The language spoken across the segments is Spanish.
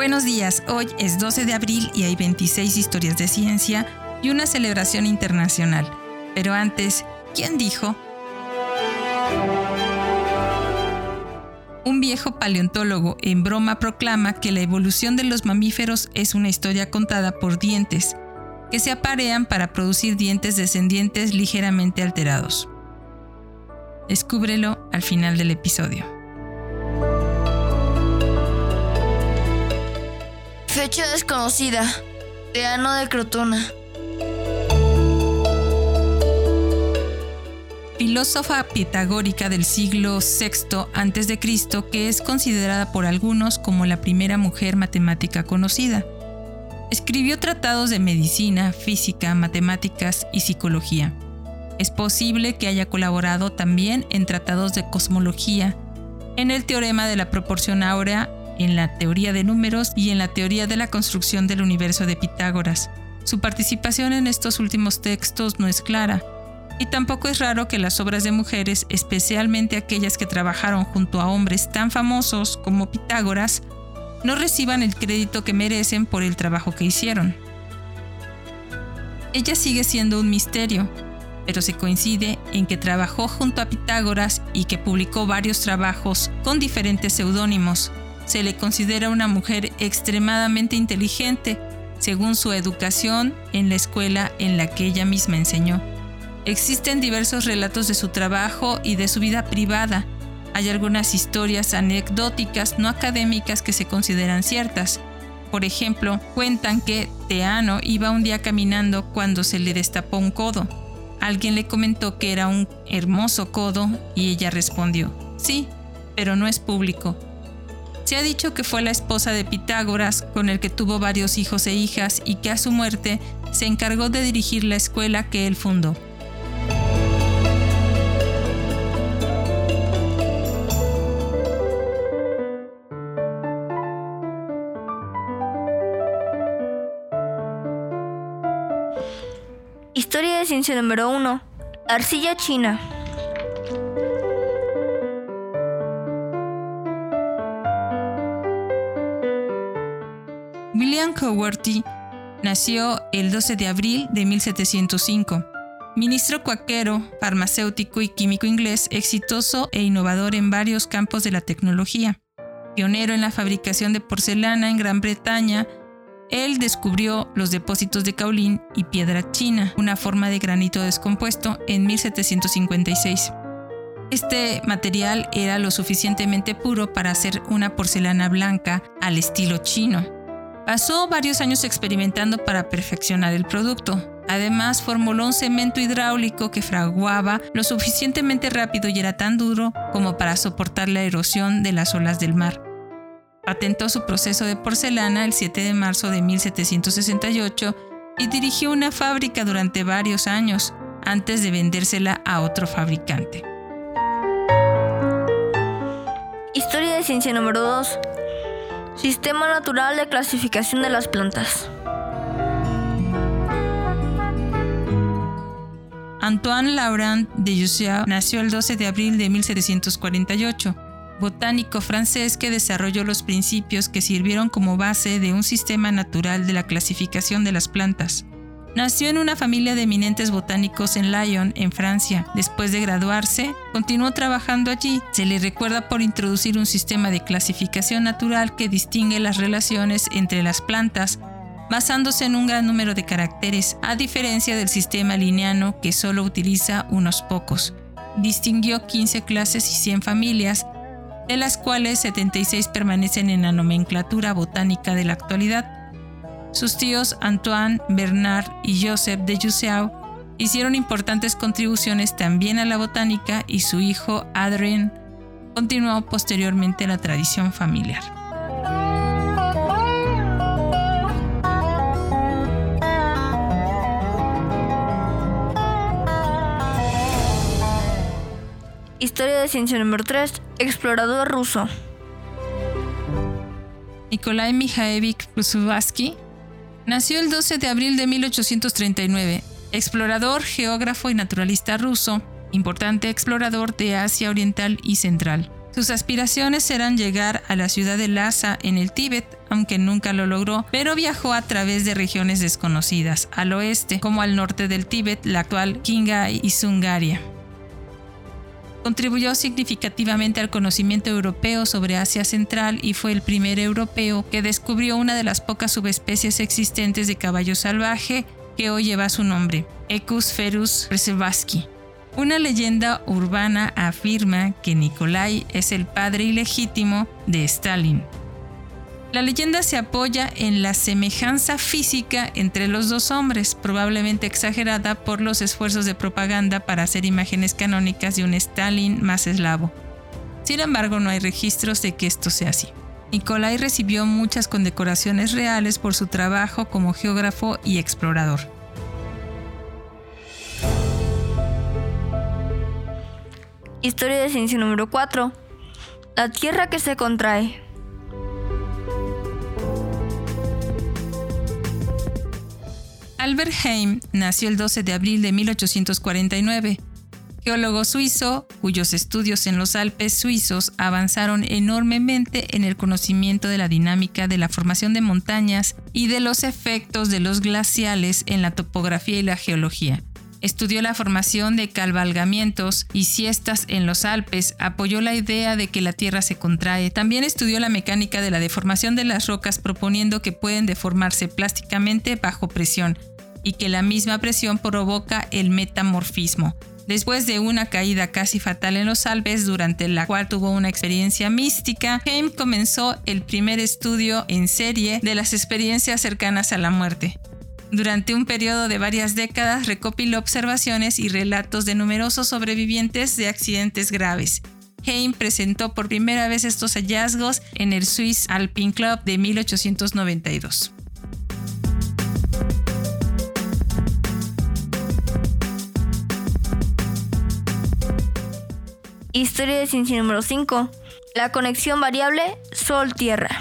Buenos días, hoy es 12 de abril y hay 26 historias de ciencia y una celebración internacional. Pero antes, ¿quién dijo? Un viejo paleontólogo en broma proclama que la evolución de los mamíferos es una historia contada por dientes, que se aparean para producir dientes descendientes ligeramente alterados. Descúbrelo al final del episodio. Fecha desconocida. Teano de Crotona. Filósofa pitagórica del siglo VI a.C., que es considerada por algunos como la primera mujer matemática conocida. Escribió tratados de medicina, física, matemáticas y psicología. Es posible que haya colaborado también en tratados de cosmología, en el teorema de la proporción áurea, en la teoría de números y en la teoría de la construcción del universo de Pitágoras. Su participación en estos últimos textos no es clara, y tampoco es raro que las obras de mujeres, especialmente aquellas que trabajaron junto a hombres tan famosos como Pitágoras, no reciban el crédito que merecen por el trabajo que hicieron. Ella sigue siendo un misterio, pero se coincide en que trabajó junto a Pitágoras y que publicó varios trabajos con diferentes seudónimos. Se le considera una mujer extremadamente inteligente, según su educación en la escuela en la que ella misma enseñó. Existen diversos relatos de su trabajo y de su vida privada. Hay algunas historias anecdóticas no académicas que se consideran ciertas. Por ejemplo, cuentan que Teano iba un día caminando cuando se le destapó un codo. Alguien le comentó que era un hermoso codo y ella respondió, sí, pero no es público. Se ha dicho que fue la esposa de Pitágoras, con el que tuvo varios hijos e hijas y que a su muerte se encargó de dirigir la escuela que él fundó. Historia de ciencia número 1. Arcilla china. William Cowerty nació el 12 de abril de 1705. Ministro cuaquero, farmacéutico y químico inglés, exitoso e innovador en varios campos de la tecnología. Pionero en la fabricación de porcelana en Gran Bretaña, él descubrió los depósitos de caolín y piedra china, una forma de granito descompuesto, en 1756. Este material era lo suficientemente puro para hacer una porcelana blanca al estilo chino. Pasó varios años experimentando para perfeccionar el producto. Además, formuló un cemento hidráulico que fraguaba lo suficientemente rápido y era tan duro como para soportar la erosión de las olas del mar. Patentó su proceso de porcelana el 7 de marzo de 1768 y dirigió una fábrica durante varios años antes de vendérsela a otro fabricante. Historia de ciencia número 2. Sistema natural de clasificación de las plantas. Antoine Laurent de Jussieu nació el 12 de abril de 1748 botánico francés que desarrolló los principios que sirvieron como base de un sistema natural de la clasificación de las plantas. Nació en una familia de eminentes botánicos en Lyon, en Francia. Después de graduarse, continuó trabajando allí. Se le recuerda por introducir un sistema de clasificación natural que distingue las relaciones entre las plantas, basándose en un gran número de caracteres, a diferencia del sistema lineano que solo utiliza unos pocos. Distinguió 15 clases y 100 familias, de las cuales 76 permanecen en la nomenclatura botánica de la actualidad. Sus tíos Antoine, Bernard y Joseph de Jussieu hicieron importantes contribuciones también a la botánica y su hijo Adrien continuó posteriormente la tradición familiar. Historia de ciencia número 3. Explorador ruso. Nikolai Mikhaevich Przewalski nació el 12 de abril de 1839. Explorador, geógrafo y naturalista ruso, importante explorador de Asia Oriental y Central. Sus aspiraciones eran llegar a la ciudad de Lhasa en el Tíbet, aunque nunca lo logró, pero viajó a través de regiones desconocidas, al oeste, como al norte del Tíbet, la actual Qinghai y Sungaria. Contribuyó significativamente al conocimiento europeo sobre Asia Central y fue el primer europeo que descubrió una de las pocas subespecies existentes de caballo salvaje que hoy lleva su nombre, Equus ferus reservaski. Una leyenda urbana afirma que Nikolai es el padre ilegítimo de Stalin. La leyenda se apoya en la semejanza física entre los dos hombres, probablemente exagerada por los esfuerzos de propaganda para hacer imágenes canónicas de un Stalin más eslavo. Sin embargo, no hay registros de que esto sea así. Nikolai recibió muchas condecoraciones reales por su trabajo como geógrafo y explorador. Historia de ciencia número 4. La Tierra que se contrae. Albert Heim nació el 12 de abril de 1849, geólogo suizo cuyos estudios en los Alpes suizos avanzaron enormemente en el conocimiento de la dinámica de la formación de montañas y de los efectos de los glaciales en la topografía y la geología. Estudió la formación de cabalgamientos y siestas en los Alpes, apoyó la idea de que la Tierra se contrae. También estudió la mecánica de la deformación de las rocas proponiendo que pueden deformarse plásticamente bajo presión y que la misma presión provoca el metamorfismo. Después de una caída casi fatal en los Alpes, durante la cual tuvo una experiencia mística, Heim comenzó el primer estudio en serie de las experiencias cercanas a la muerte. Durante un periodo de varias décadas recopiló observaciones y relatos de numerosos sobrevivientes de accidentes graves. Heim presentó por primera vez estos hallazgos en el Swiss Alpine Club de 1892. Historia de ciencia número 5. La conexión variable Sol-Tierra.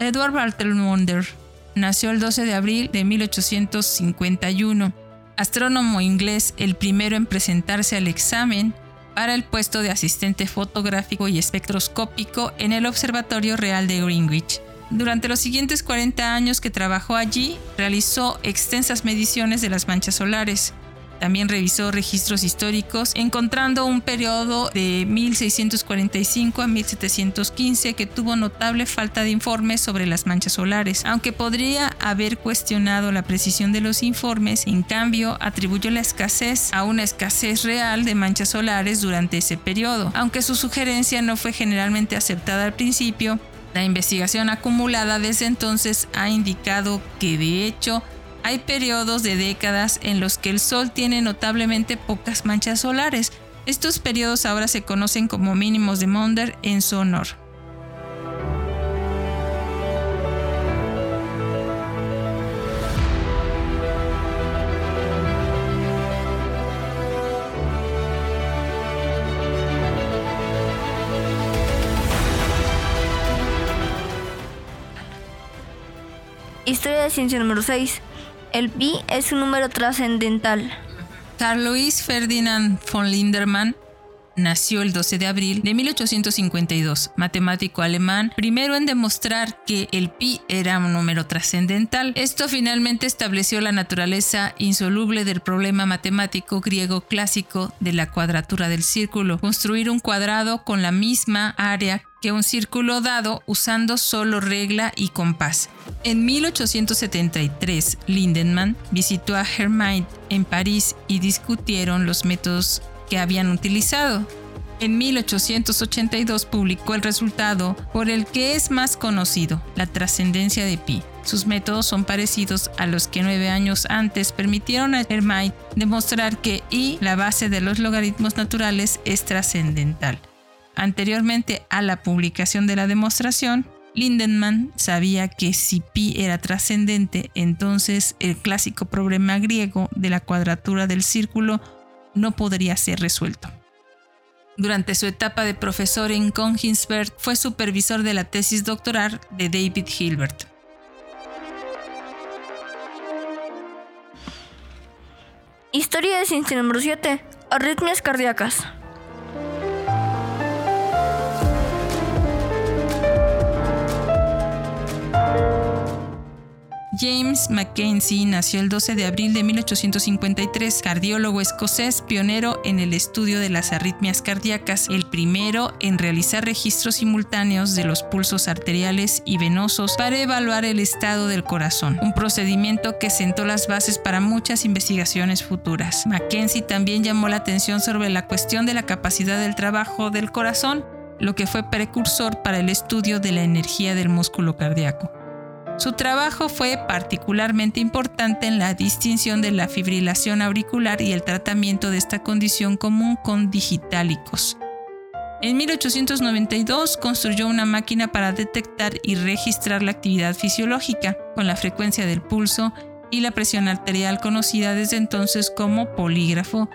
Edward Bartelmonder nació el 12 de abril de 1851, astrónomo inglés, el primero en presentarse al examen para el puesto de asistente fotográfico y espectroscópico en el Observatorio Real de Greenwich. Durante los siguientes 40 años que trabajó allí, realizó extensas mediciones de las manchas solares, también revisó registros históricos, encontrando un periodo de 1645 a 1715 que tuvo notable falta de informes sobre las manchas solares. Aunque podría haber cuestionado la precisión de los informes, en cambio atribuyó la escasez a una escasez real de manchas solares durante ese periodo. Aunque su sugerencia no fue generalmente aceptada al principio, la investigación acumulada desde entonces ha indicado que de hecho hay periodos de décadas en los que el Sol tiene notablemente pocas manchas solares. Estos periodos ahora se conocen como mínimos de Maunder en su honor. Historia de ciencia número 6. El pi es un número trascendental. Carl Louis Ferdinand von Lindermann nació el 12 de abril de 1852, matemático alemán, primero en demostrar que el pi era un número trascendental. Esto finalmente estableció la naturaleza insoluble del problema matemático griego clásico de la cuadratura del círculo, construir un cuadrado con la misma área que un círculo dado usando solo regla y compás. En 1873, Lindemann visitó a Hermite en París y discutieron los métodos que habían utilizado. En 1882 publicó el resultado por el que es más conocido, la trascendencia de pi. Sus métodos son parecidos a los que nueve años antes permitieron a Hermite demostrar que i, la base de los logaritmos naturales, es trascendental. Anteriormente a la publicación de la demostración, Lindemann sabía que si pi era trascendente, entonces el clásico problema griego de la cuadratura del círculo no podría ser resuelto. Durante su etapa de profesor en Königsberg fue supervisor de la tesis doctoral de David Hilbert. Historia de 7. Arritmias cardíacas. James Mackenzie nació el 12 de abril de 1853, cardiólogo escocés, pionero en el estudio de las arritmias cardíacas, el primero en realizar registros simultáneos de los pulsos arteriales y venosos para evaluar el estado del corazón, un procedimiento que sentó las bases para muchas investigaciones futuras. Mackenzie también llamó la atención sobre la cuestión de la capacidad del trabajo del corazón, lo que fue precursor para el estudio de la energía del músculo cardíaco. Su trabajo fue particularmente importante en la distinción de la fibrilación auricular y el tratamiento de esta condición común con digitálicos. En 1892 construyó una máquina para detectar y registrar la actividad fisiológica con la frecuencia del pulso y la presión arterial conocida desde entonces como polígrafo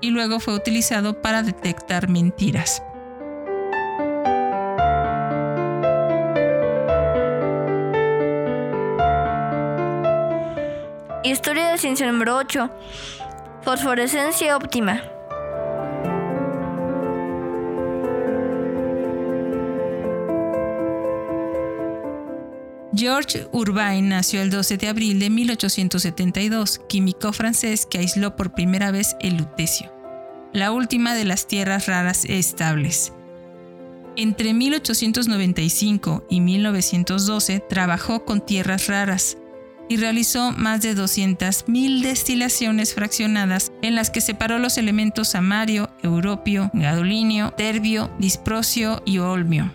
y luego fue utilizado para detectar mentiras. Historia de ciencia número 8. Fosforescencia óptima. George Urbain nació el 12 de abril de 1872, químico francés que aisló por primera vez el lutecio, la última de las tierras raras estables. Entre 1895 y 1912 trabajó con tierras raras, y realizó más de 200.000 destilaciones fraccionadas en las que separó los elementos amario, europio, gadolinio, terbio, disprosio y olmio.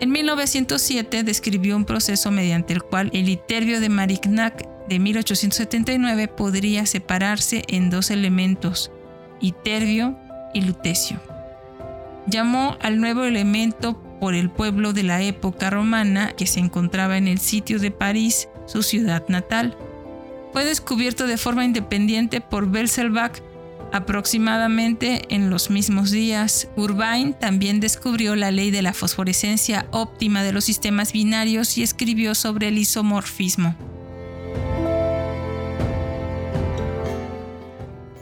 En 1907 describió un proceso mediante el cual el iterbio de Marignac de 1879 podría separarse en dos elementos, iterbio y lutecio. Llamó al nuevo elemento por el pueblo de la época romana que se encontraba en el sitio de París su ciudad natal. Fue descubierto de forma independiente por Belzelbach aproximadamente en los mismos días. Urbain también descubrió la ley de la fosforescencia óptima de los sistemas binarios y escribió sobre el isomorfismo.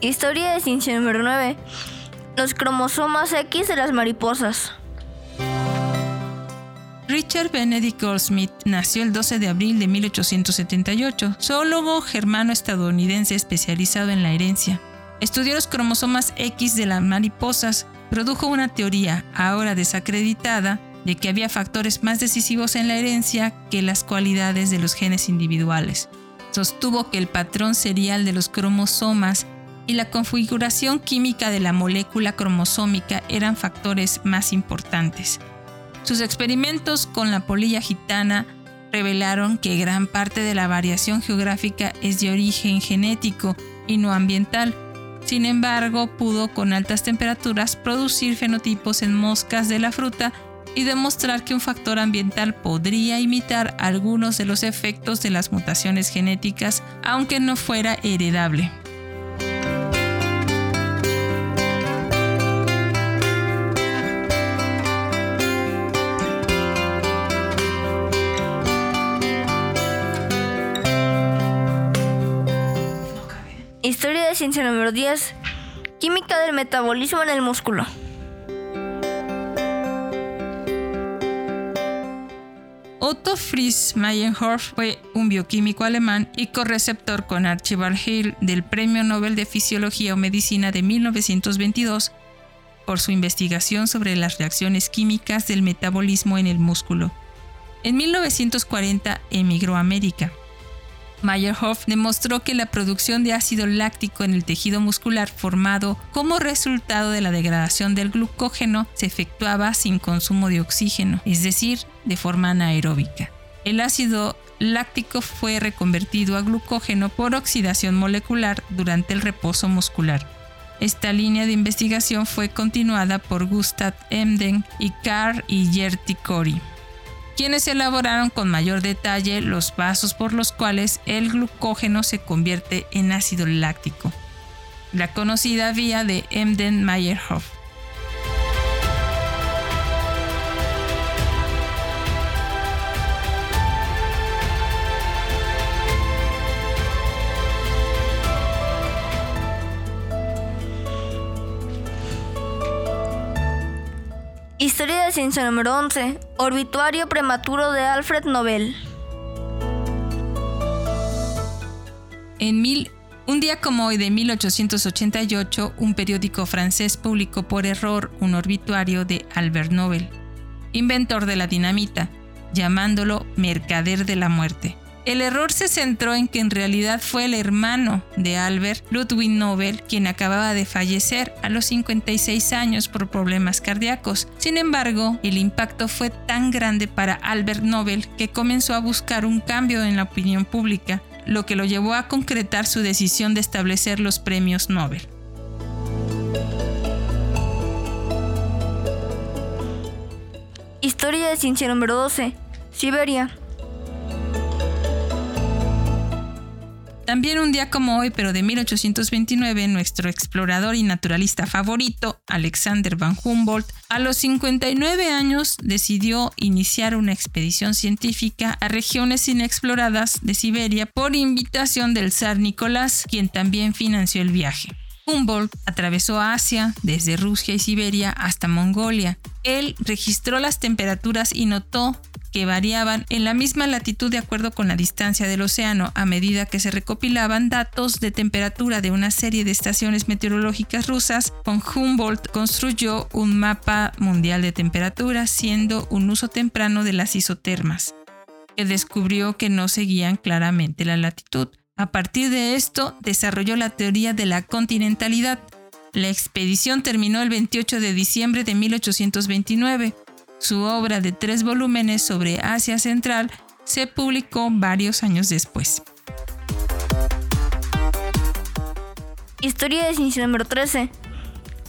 Historia de ciencia número 9. Los cromosomas X de las mariposas. Richard Benedict Goldsmith nació el 12 de abril de 1878, zoólogo germano-estadounidense especializado en la herencia. Estudió los cromosomas X de las mariposas, produjo una teoría, ahora desacreditada, de que había factores más decisivos en la herencia que las cualidades de los genes individuales. Sostuvo que el patrón serial de los cromosomas y la configuración química de la molécula cromosómica eran factores más importantes. Sus experimentos con la polilla gitana revelaron que gran parte de la variación geográfica es de origen genético y no ambiental. Sin embargo, pudo con altas temperaturas producir fenotipos en moscas de la fruta y demostrar que un factor ambiental podría imitar algunos de los efectos de las mutaciones genéticas, aunque no fuera heredable. Ciencia número 10. Química del metabolismo en el músculo. Otto Fritz Meyerhoff fue un bioquímico alemán y correceptor con Archibald Hill del Premio Nobel de Fisiología o Medicina de 1922 por su investigación sobre las reacciones químicas del metabolismo en el músculo. En 1940 emigró a América. Meyerhoff demostró que la producción de ácido láctico en el tejido muscular formado como resultado de la degradación del glucógeno se efectuaba sin consumo de oxígeno, es decir, de forma anaeróbica. El ácido láctico fue reconvertido a glucógeno por oxidación molecular durante el reposo muscular. Esta línea de investigación fue continuada por Gustav Emden y Carl y Gerty Cori quienes elaboraron con mayor detalle los vasos por los cuales el glucógeno se convierte en ácido láctico, la conocida vía de Emden-Meyerhoff. Historia de ciencia número 11. Orbituario prematuro de Alfred Nobel. En mil, un día como hoy de 1888, un periódico francés publicó por error un orbituario de Albert Nobel, inventor de la dinamita, llamándolo Mercader de la Muerte. El error se centró en que en realidad fue el hermano de Albert, Ludwig Nobel, quien acababa de fallecer a los 56 años por problemas cardíacos. Sin embargo, el impacto fue tan grande para Albert Nobel que comenzó a buscar un cambio en la opinión pública, lo que lo llevó a concretar su decisión de establecer los premios Nobel. Historia de ciencia número 12. Siberia. También un día como hoy, pero de 1829, nuestro explorador y naturalista favorito, Alexander von Humboldt, a los 59 años decidió iniciar una expedición científica a regiones inexploradas de Siberia por invitación del zar Nicolás, quien también financió el viaje. Humboldt atravesó Asia, desde Rusia y Siberia hasta Mongolia. Él registró las temperaturas y notó que variaban en la misma latitud de acuerdo con la distancia del océano a medida que se recopilaban datos de temperatura de una serie de estaciones meteorológicas rusas, von Humboldt construyó un mapa mundial de temperatura siendo un uso temprano de las isotermas, que descubrió que no seguían claramente la latitud. A partir de esto, desarrolló la teoría de la continentalidad. La expedición terminó el 28 de diciembre de 1829 su obra de tres volúmenes sobre Asia Central se publicó varios años después. Historia de ciencia número 13.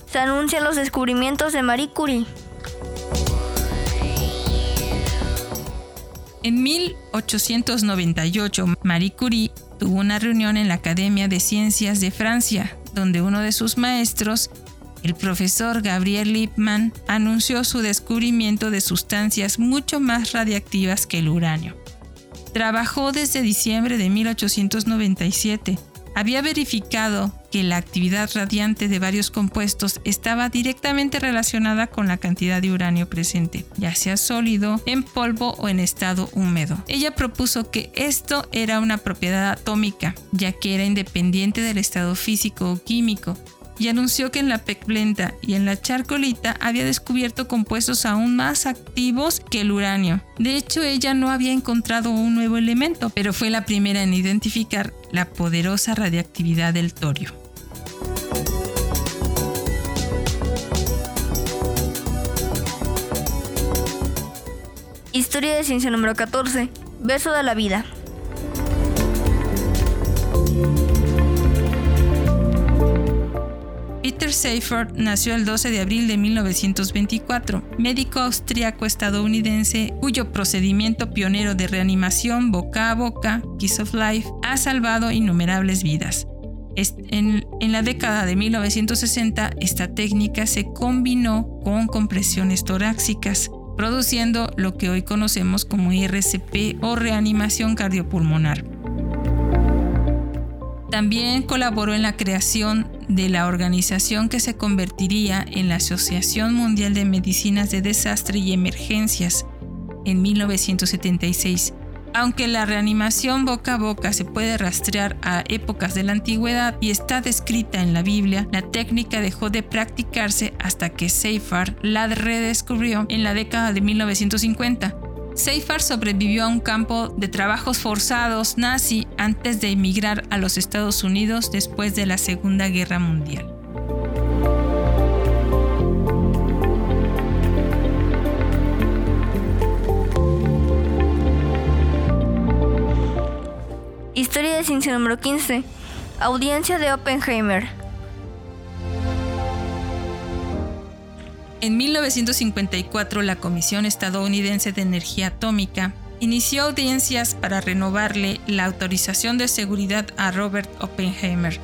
Se anuncian los descubrimientos de Marie Curie. En 1898, Marie Curie tuvo una reunión en la Academia de Ciencias de Francia, donde uno de sus maestros el profesor Gabriel Lippmann anunció su descubrimiento de sustancias mucho más radiactivas que el uranio. Trabajó desde diciembre de 1897. Había verificado que la actividad radiante de varios compuestos estaba directamente relacionada con la cantidad de uranio presente, ya sea sólido, en polvo o en estado húmedo. Ella propuso que esto era una propiedad atómica, ya que era independiente del estado físico o químico, y anunció que en la pecblenta y en la charcolita había descubierto compuestos aún más activos que el uranio. De hecho, ella no había encontrado un nuevo elemento, pero fue la primera en identificar la poderosa radiactividad del torio. Historia de ciencia número 14. Beso de la vida. Peter nació el 12 de abril de 1924, médico austriaco estadounidense cuyo procedimiento pionero de reanimación boca a boca, Kiss of Life, ha salvado innumerables vidas. En, en, la década de 1960, esta técnica se combinó con compresiones torácicas, produciendo lo que hoy conocemos como RCP o reanimación cardiopulmonar. También colaboró en la creación de la organización que se convertiría en la Asociación Mundial de Medicinas de Desastre y Emergencias en 1976. Aunque la reanimación boca a boca se puede rastrear a épocas de la antigüedad y está descrita en la Biblia, la técnica dejó de practicarse hasta que Seifert la redescubrió en la década de 1950. Seifert sobrevivió a un campo de trabajos forzados nazi antes de emigrar a los Estados Unidos después de la Segunda Guerra Mundial. Historia de ciencia número 15. Audiencia de Oppenheimer. En 1954, la Comisión Estadounidense de Energía Atómica inició audiencias para renovarle la autorización de seguridad a Robert Oppenheimer.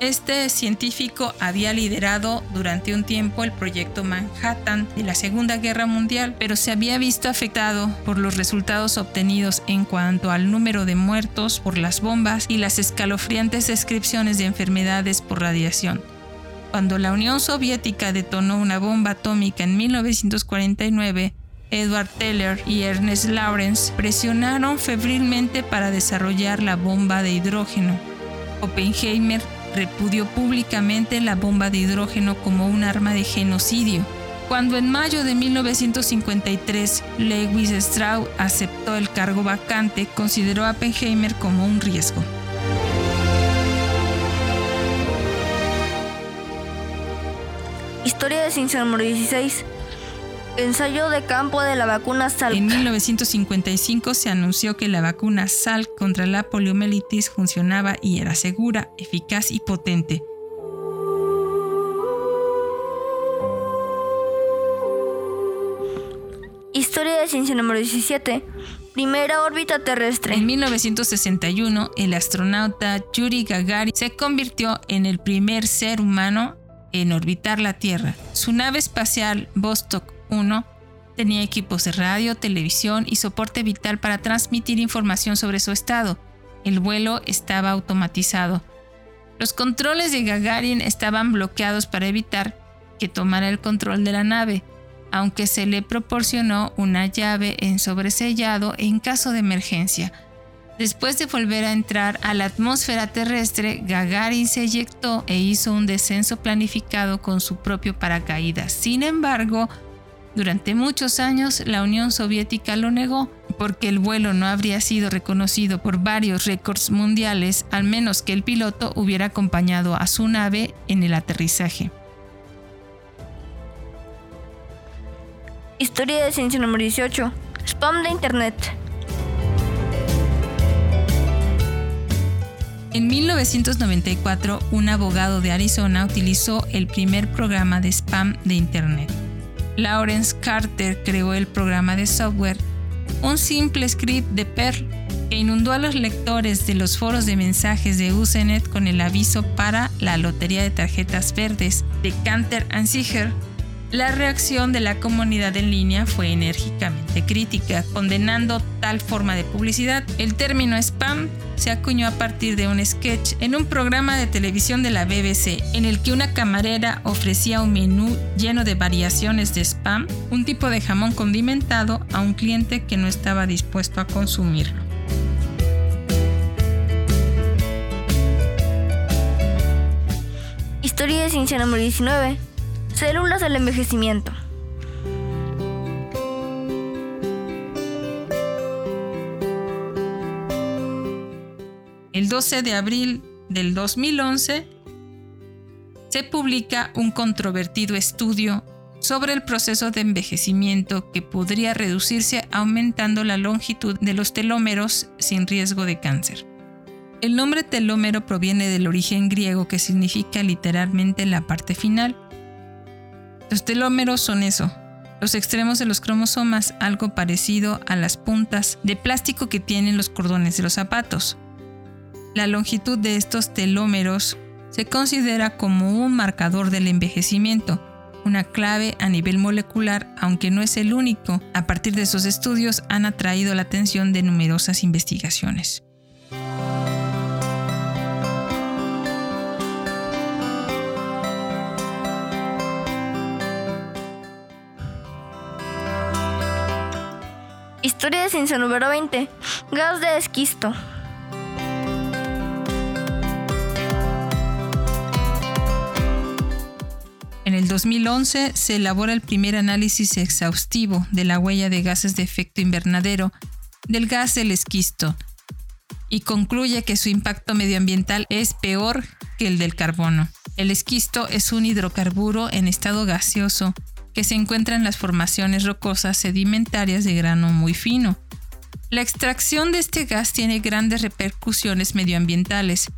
Este científico había liderado durante un tiempo el proyecto Manhattan de la Segunda Guerra Mundial, pero se había visto afectado por los resultados obtenidos en cuanto al número de muertos por las bombas y las escalofriantes descripciones de enfermedades por radiación. Cuando la Unión Soviética detonó una bomba atómica en 1949, Edward Teller y Ernest Lawrence presionaron febrilmente para desarrollar la bomba de hidrógeno. Oppenheimer repudió públicamente la bomba de hidrógeno como un arma de genocidio. Cuando en mayo de 1953 Lewis Strauss aceptó el cargo vacante, consideró a Oppenheimer como un riesgo. Historia de ciencia número 16. Ensayo de campo de la vacuna Salk. En 1955 se anunció que la vacuna Salk contra la poliomielitis funcionaba y era segura, eficaz y potente. Historia de ciencia número 17. Primera órbita terrestre. En 1961, el astronauta Yuri Gagarin se convirtió en el primer ser humano en orbitar la Tierra. Su nave espacial Vostok 1 tenía equipos de radio, televisión y soporte vital para transmitir información sobre su estado. El vuelo estaba automatizado. Los controles de Gagarin estaban bloqueados para evitar que tomara el control de la nave aunque se le proporcionó una llave en sobresellado en caso de emergencia. Después de volver a entrar a la atmósfera terrestre, Gagarin se eyectó e hizo un descenso planificado con su propio paracaídas. Sin embargo, durante muchos años la Unión Soviética lo negó, porque el vuelo no habría sido reconocido por varios récords mundiales, al menos que el piloto hubiera acompañado a su nave en el aterrizaje. Historia de ciencia número 18. Spam de Internet. En 1994, un abogado de Arizona utilizó el primer programa de spam de Internet. Lawrence Carter creó el programa de software, un simple script de Perl que inundó a los lectores de los foros de mensajes de Usenet con el aviso para la lotería de tarjetas verdes de Canter and Siger la reacción de la comunidad en línea fue enérgicamente crítica, condenando tal forma de publicidad. El término spam se acuñó a partir de un sketch en un programa de televisión de la BBC en el que una camarera ofrecía un menú lleno de variaciones de spam, un tipo de jamón condimentado, a un cliente que no estaba dispuesto a consumirlo. Historia de ciencia número 19. Células del envejecimiento. El 12 de abril del 2011 se publica un controvertido estudio sobre el proceso de envejecimiento que podría reducirse aumentando la longitud de los telómeros sin riesgo de cáncer. El nombre telómero proviene del origen griego que significa literalmente la parte final los telómeros son eso, los extremos de los cromosomas, algo parecido a las puntas de plástico que tienen los cordones de los zapatos. La longitud de estos telómeros se considera como un marcador del envejecimiento, una clave a nivel molecular, aunque no es el único. A partir de esos estudios han atraído la atención de numerosas investigaciones. Historia de ciencia número 20. Gas de esquisto. En el 2011 se elabora el primer análisis exhaustivo de la huella de gases de efecto invernadero del gas del esquisto y concluye que su impacto medioambiental es peor que el del carbono. El esquisto es un hidrocarburo en estado gaseoso que se encuentra en las formaciones rocosas sedimentarias de grano muy fino. La extracción de este gas tiene grandes repercusiones medioambientales.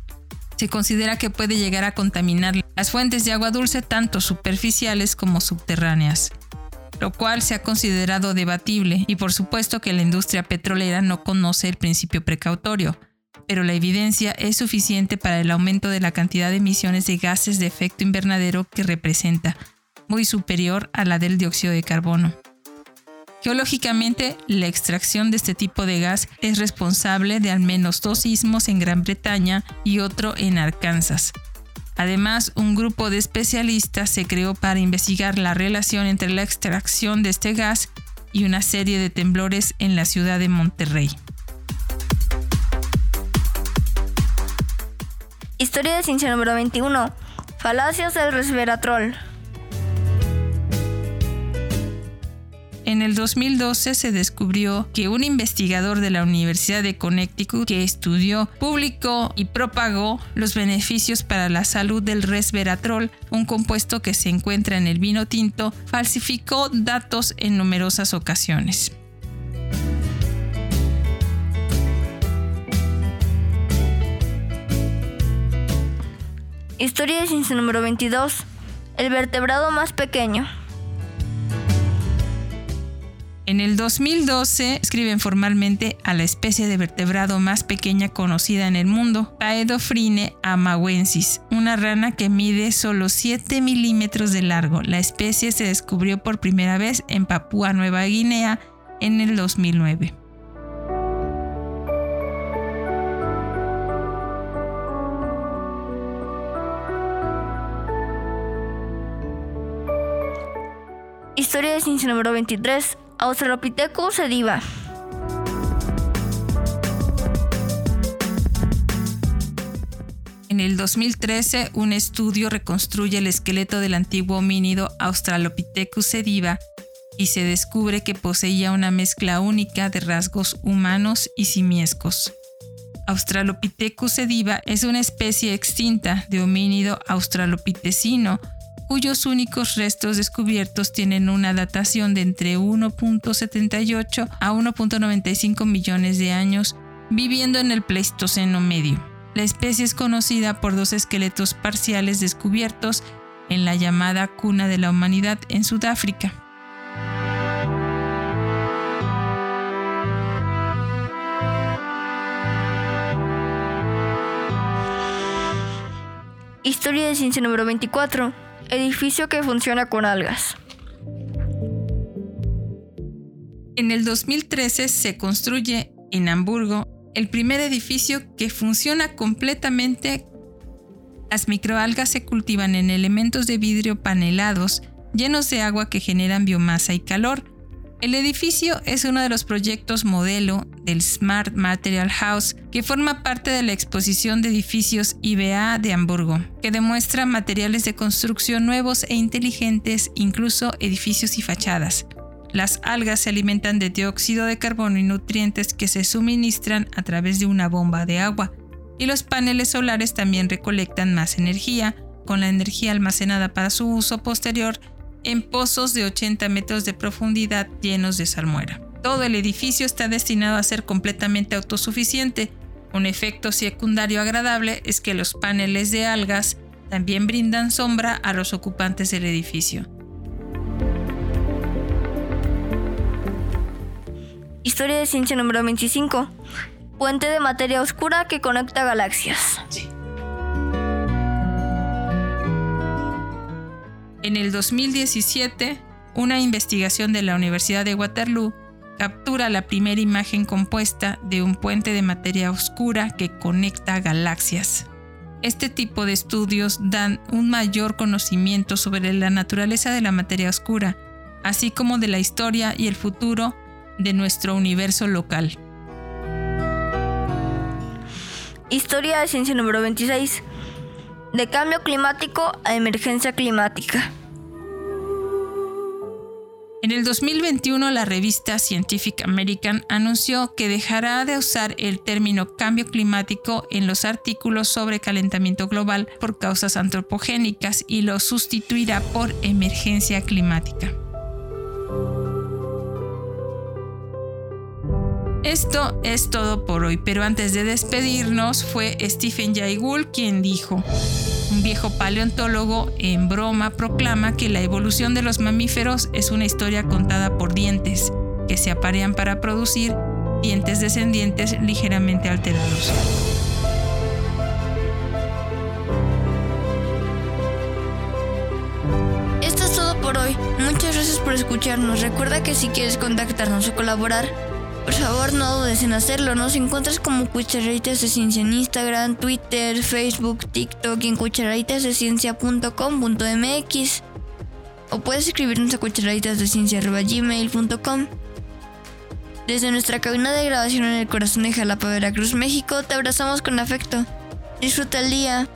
Se considera que puede llegar a contaminar las fuentes de agua dulce tanto superficiales como subterráneas, lo cual se ha considerado debatible y por supuesto que la industria petrolera no conoce el principio precautorio, pero la evidencia es suficiente para el aumento de la cantidad de emisiones de gases de efecto invernadero que representa, muy superior a la del dióxido de carbono. Geológicamente, la extracción de este tipo de gas es responsable de al menos dos sismos en Gran Bretaña y otro en Arkansas. Además, un grupo de especialistas se creó para investigar la relación entre la extracción de este gas y una serie de temblores en la ciudad de Monterrey. Historia de ciencia número 21. Falacias del resveratrol. En el 2012 se descubrió que un investigador de la Universidad de Connecticut que estudió, publicó y propagó los beneficios para la salud del resveratrol, un compuesto que se encuentra en el vino tinto, falsificó datos en numerosas ocasiones. Historia de número 22. El vertebrado más pequeño. En el 2012 escriben formalmente a la especie de vertebrado más pequeña conocida en el mundo, Paedophrine amawensis, una rana que mide solo 7 milímetros de largo. La especie se descubrió por primera vez en Papúa Nueva Guinea en el 2009. Historia de ciencia número 23. Australopithecus sediva. En el 2013, un estudio reconstruye el esqueleto del antiguo homínido Australopithecus sediva y se descubre que poseía una mezcla única de rasgos humanos y simiescos. Australopithecus sediva es una especie extinta de homínido australopitecino cuyos únicos restos descubiertos tienen una datación de entre 1.78 a 1.95 millones de años, viviendo en el Pleistoceno medio. La especie es conocida por dos esqueletos parciales descubiertos en la llamada cuna de la humanidad en Sudáfrica. Historia de ciencia número 24 edificio que funciona con algas. En el 2013 se construye en Hamburgo el primer edificio que funciona completamente. Las microalgas se cultivan en elementos de vidrio panelados llenos de agua que generan biomasa y calor. El edificio es uno de los proyectos modelo del Smart Material House, que forma parte de la exposición de edificios IBA de Hamburgo, que demuestra materiales de construcción nuevos e inteligentes, incluso edificios y fachadas. Las algas se alimentan de dióxido de carbono y nutrientes que se suministran a través de una bomba de agua, y los paneles solares también recolectan más energía, con la energía almacenada para su uso posterior en pozos de 80 metros de profundidad llenos de salmuera. Todo el edificio está destinado a ser completamente autosuficiente. Un efecto secundario agradable es que los paneles de algas también brindan sombra a los ocupantes del edificio. Historia de ciencia número 25. Puente de materia oscura que conecta galaxias. En el 2017, una investigación de la Universidad de Waterloo captura la primera imagen compuesta de un puente de materia oscura que conecta galaxias. Este tipo de estudios dan un mayor conocimiento sobre la naturaleza de la materia oscura, así como de la historia y el futuro de nuestro universo local. Historia de ciencia número 26. De cambio climático a emergencia climática. En el 2021, la revista Scientific American anunció que dejará de usar el término cambio climático en los artículos sobre calentamiento global por causas antropogénicas y lo sustituirá por emergencia climática. Esto es todo por hoy, pero antes de despedirnos fue Stephen Jay Gould quien dijo, un viejo paleontólogo en broma proclama que la evolución de los mamíferos es una historia contada por dientes, que se aparean para producir dientes descendientes ligeramente alterados. Esto es todo por hoy. Muchas gracias por escucharnos. Recuerda que si quieres contactarnos o colaborar, Por favor, no dudes en hacerlo. Nos encuentras como Cucharaditas de Ciencia en Instagram, Twitter, Facebook, TikTok y en cucharaditasdeciencia.com.mx. O puedes escribirnos a cucharaditasdeciencia.gmail.com. Desde nuestra cabina de grabación en el corazón de Jalapa, Veracruz, México, te abrazamos con afecto. Disfruta el día.